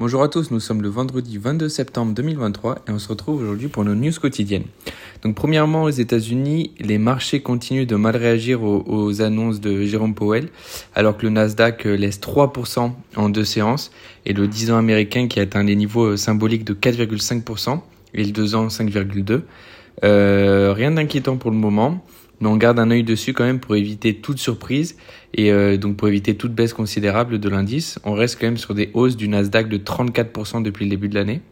Bonjour à tous, nous sommes le vendredi 22 septembre 2023 et on se retrouve aujourd'hui pour nos news quotidiennes. Donc premièrement aux États-Unis, les marchés continuent de mal réagir aux, annonces de Jérôme Powell alors que le Nasdaq euh, laisse 3% en deux séances et le 10 ans américain qui atteint les niveaux euh, symboliques de 4,5% et le 2 ans 5,2%. Euh, rien d'inquiétant pour le moment mais on garde un œil dessus quand même pour éviter toute surprise et euh, donc pour éviter toute baisse considérable de l'indice. On reste quand même sur des hausses du Nasdaq de 34% depuis le début de l'année.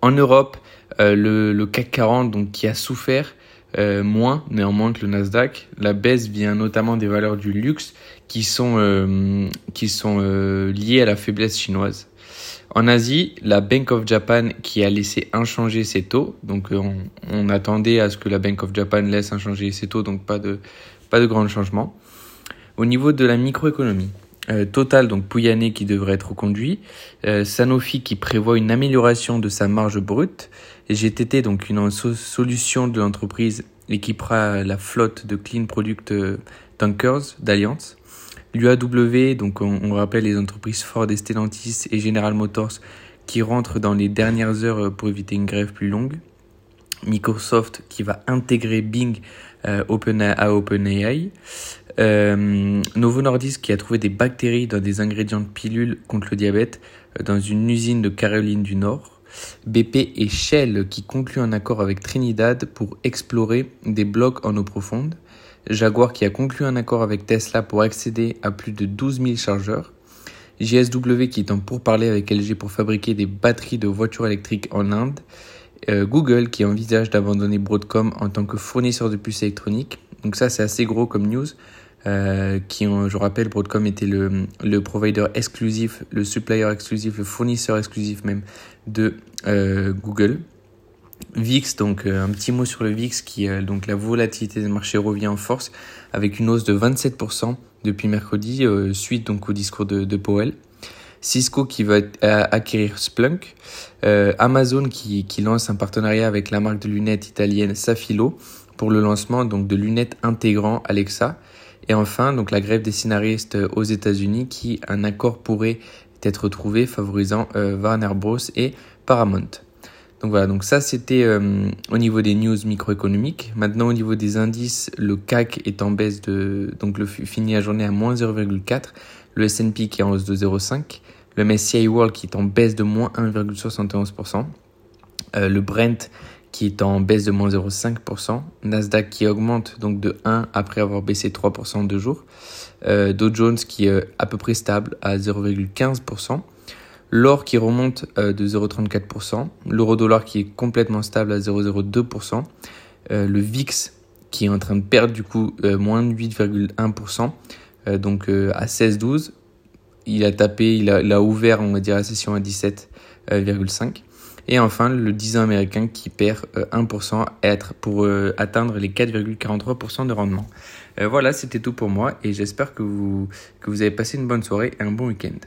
En Europe, euh, le, CAC 40 donc qui a souffert euh, moins néanmoins que le Nasdaq. La baisse vient notamment des valeurs du luxe qui sont qui sont liées à la faiblesse chinoise. En Asie, la Bank of Japan qui a laissé inchanger ses taux, donc euh, on, attendait à ce que la Bank of Japan laisse inchanger ses taux, donc pas de, pas de grands changements. Au niveau de la microéconomie, euh, Total, donc Pouyanné qui devrait être reconduit, euh, Sanofi qui prévoit une amélioration de sa marge brute, et GTT, donc une solution de l'entreprise équipera la flotte de Clean Product Tankers d'Alliance. L'UAW, donc on, rappelle les entreprises Ford et Stellantis et General Motors qui rentrent dans les dernières heures pour éviter une grève plus longue. Microsoft qui va intégrer Bing euh, à OpenAI. Euh, Novo Nordisk qui a trouvé des bactéries dans des ingrédients de pilules contre le diabète euh, dans une usine de Caroline du Nord. BP et Shell qui concluent un accord avec Trinidad pour explorer des blocs en eau profonde. Jaguar qui a conclu un accord avec Tesla pour accéder à plus de 12 000 chargeurs, JSW qui est en pourparlers avec LG pour fabriquer des batteries de voitures électriques en Inde, euh, Google qui envisage d'abandonner Broadcom en tant que fournisseur de puces électroniques. Donc ça c'est assez gros comme news. Euh, qui, je rappelle, Broadcom était le, provider exclusif, le supplier exclusif, le fournisseur exclusif même de euh, Google. VIX, donc euh, un petit mot sur le VIX qui euh, donc la volatilité des marchés revient en force avec une hausse de 27% depuis mercredi euh, suite donc au discours de, Powell. Cisco qui va acquérir Splunk, Amazon qui, qui lance un partenariat avec la marque de lunettes italienne Safilo pour le lancement donc de lunettes intégrant Alexa et enfin donc la grève des scénaristes aux États-Unis qui un accord pourrait être trouvé favorisant Warner Bros et Paramount. Donc voilà, donc ça c'était euh, au niveau des news microéconomiques. Maintenant au niveau des indices, le CAC est en baisse de donc le finit la journée à moins 0,4, le S&P qui est en hausse de 0,5, le MSCI World qui est en baisse de moins 1,71%, euh, le Brent qui est en baisse de moins 0,5%, Nasdaq qui augmente donc de 1 après avoir baissé 3% en deux jours, euh, Dow Jones qui est à peu près stable à 0,15%, L'or qui remonte euh, de 0,34%, l'euro dollar qui est complètement stable à 0,02%, euh, le VIX qui est en train de perdre du coup euh, moins de 8,1%, donc à 16,12. Il a tapé, il a, ouvert, on va dire, la session à 17,5. Et enfin, le 10 ans américain qui perd 1% être pour atteindre les 4,43% de rendement. voilà, c'était tout pour moi et j'espère que vous, que vous avez passé une bonne soirée et un bon week-end.